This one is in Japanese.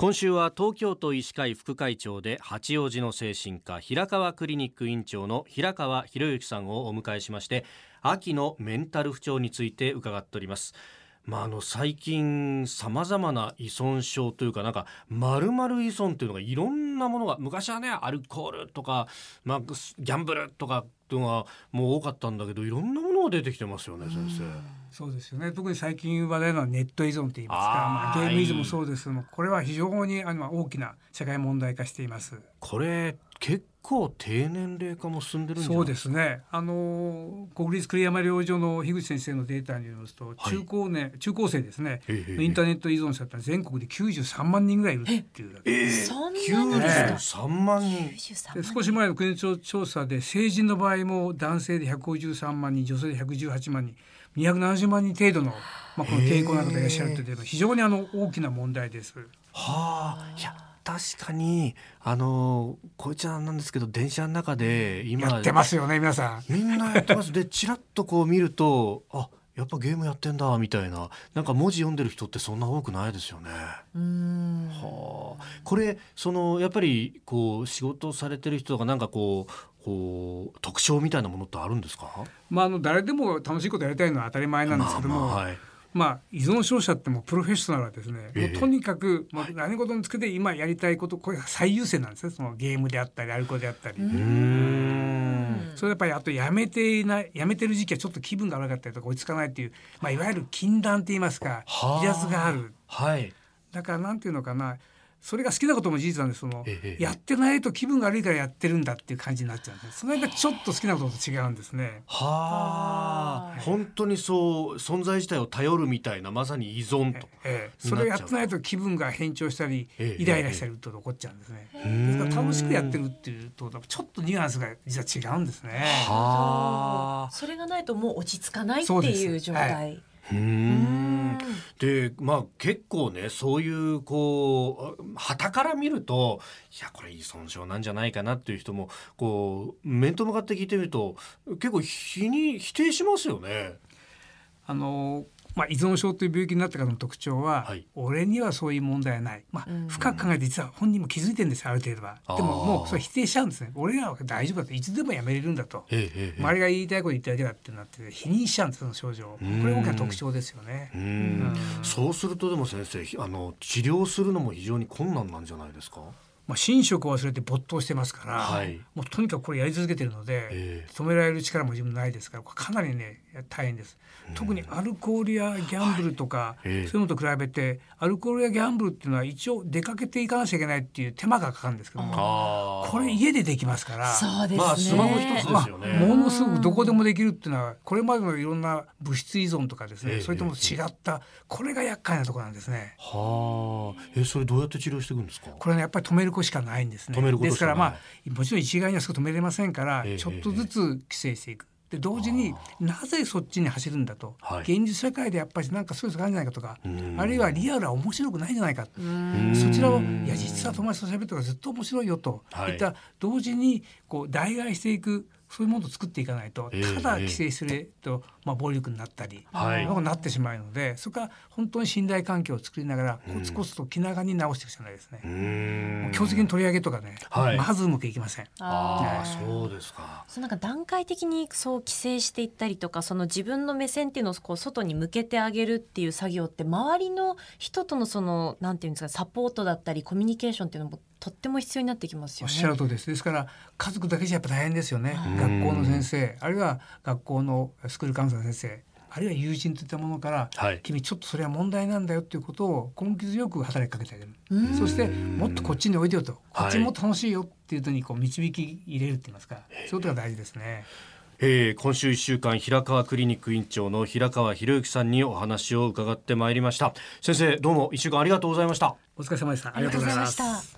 今週は東京都医師会副会長で八王子の精神科平川クリニック院長の平川博之さんをお迎えしまして秋のメンタル不調について伺っております。まあ、あの最近さまざまな依存症というかなんか丸々依存というのがいろんなものが昔はねアルコールとか、まあ、ギャンブルとかっていうのがもう多かったんだけどいろんなも出てきてますよね先生。そうですよね特に最近話題のネット依存といいますかまあ、ゲーム依存もそうですけどもこれは非常にあの大きな社会問題化しています。これ結構低年齢化も進んでるそうですね。あの国立栗山療養の樋口先生のデータによりますと、中高年中高生ですね。インターネット依存者って全国で93万人ぐらいいるっていうだけえそんな93万人。で少し前の国の調査で成人の場合も男性で153万人女性で118万人270万人程度の、まあ、この抵抗などがいらっしゃるというのは非常にあの大きな問題です。はあ、いや確かにあのこいつはなんですけど電車の中で今やってますよね皆さん。みんなやってます。でちらっとこう見るとあやっぱゲームやってんだみたいな。なんか文字読んでる人ってそんな多くないですよね。はあ、これそのやっぱりこう仕事されてる人とかなんかこうこう特徴みたいなものってあるんですか、まあ、あの誰でも楽しいことやりたいのは当たり前なんですけども、まあまあはい、まあ、依存症者ってもプロフェッショナルはですね、えー、もうとにかく、まあ、何事につけて今やりたいことこれが最優先なんですね。そのゲームであったりアルコールであったり。それやっぱりあとやめていないやめてる時期はちょっと気分が悪かったりとか追いつかないっていう、まあ、いわゆる禁断って言いますか離脱がある。はい、だからなんていうのかなそれが好きなことも事実なんですその、ええ、やってないと気分が悪いからやってるんだっていう感じになっちゃうんです。それがちょっと好きなことと違うんですね。はあ、本当にそう存在自体を頼るみたいなまさに依存と、ええ、それをやってないと気分が変調したり、イライラしたりと起こっちゃうんですね。ですから楽しくやってるっていうとちょっとニュアンスが実は違うんですね。はあ、それがないともう落ち着かないっていう状態。うんでまあ結構ねそういうこう旗から見るといやこれいい損傷なんじゃないかなっていう人もこう面と向かって聞いてみると結構否に否定しますよね。あのまあ、依存症という病気になった方の特徴は、はい、俺にはそういう問題はない、まあ、深く考えて実は本人も気づいてるんですよある程度は。でももうそれ否定しちゃうんですね。俺らは大丈夫だと。いつでもやめれるんだと。周りが言いたいこと言っただけだってなって否認しちゃうんですその症状。これ大きな特徴ですよね。そうするとでも先生あの治療するのも非常に困難なんじゃないですか？まあ、寝食を忘れて没頭してますから、はい、もうとにかくこれやり続けてるので、えー、止められる力も自分ないですからかなりね大変です。特にアルコールやギャンブルとか、はい、そういうのと比べてアルコールやギャンブルっていうのは一応出かけていかなきゃいけないっていう手間がかかるんですけどもこれ家でできますからそうですね、まあ、スマホ一つですよね、まあ、ものすごくどこでもできるっていうのはこれまでのいろんな物質依存とかですね、えー、それとも違ったこれが厄介なところなんですね。はあ、えそれどうやって治療していくんですか？これねやっぱり止める子しかない。んですね。ですからまあもちろん一概にはすぐ止めれませんから、ちょっとずつ規制していく。で同時になぜそっちに走るんだと、はい、現実社会でやっぱりなんかストレスがあるんじゃないかとかあるいはリアルは面白くないんじゃないかそちらをいや実は友達と喋るとかずっと面白いよと、はい、いった同時にこう代替していくそういうものを作っていかないと、ただ規制すると、まあ、暴力になったり、はい、なってしまうのでそこから本当に信頼関係を作りながらコツコツと気長に直していくしかないですね。強責に取り上げとかね、はい、まずうまくいきません。ああ、そうですか。そうなんか段階的にそう規制していったりとかその自分の目線っていうのをこう外に向けてあげるっていう作業って周りの人とのそのなんていうんですかサポートだったりコミュニケーションっていうのもとっても必要になってきますよね。おっしゃるとです。ですから家族だけじゃやっぱ大変ですよね。学校の先生、あるいは学校のスクールカウンセラー先生、あるいは友人といったものから、はい、君ちょっとそれは問題なんだよということを根気強く働きかけてあげる。そしてもっとこっちにおいでよと、こっちもっと楽しいよっていうとにこう導き入れるって言いますか、そういうことが大事ですね。え。ー、今週1週間平川クリニック院長の平川博之さんにお話を伺ってまいりました。先生どうも1週間ありがとうございました。お疲れ様でした。ありがとうございました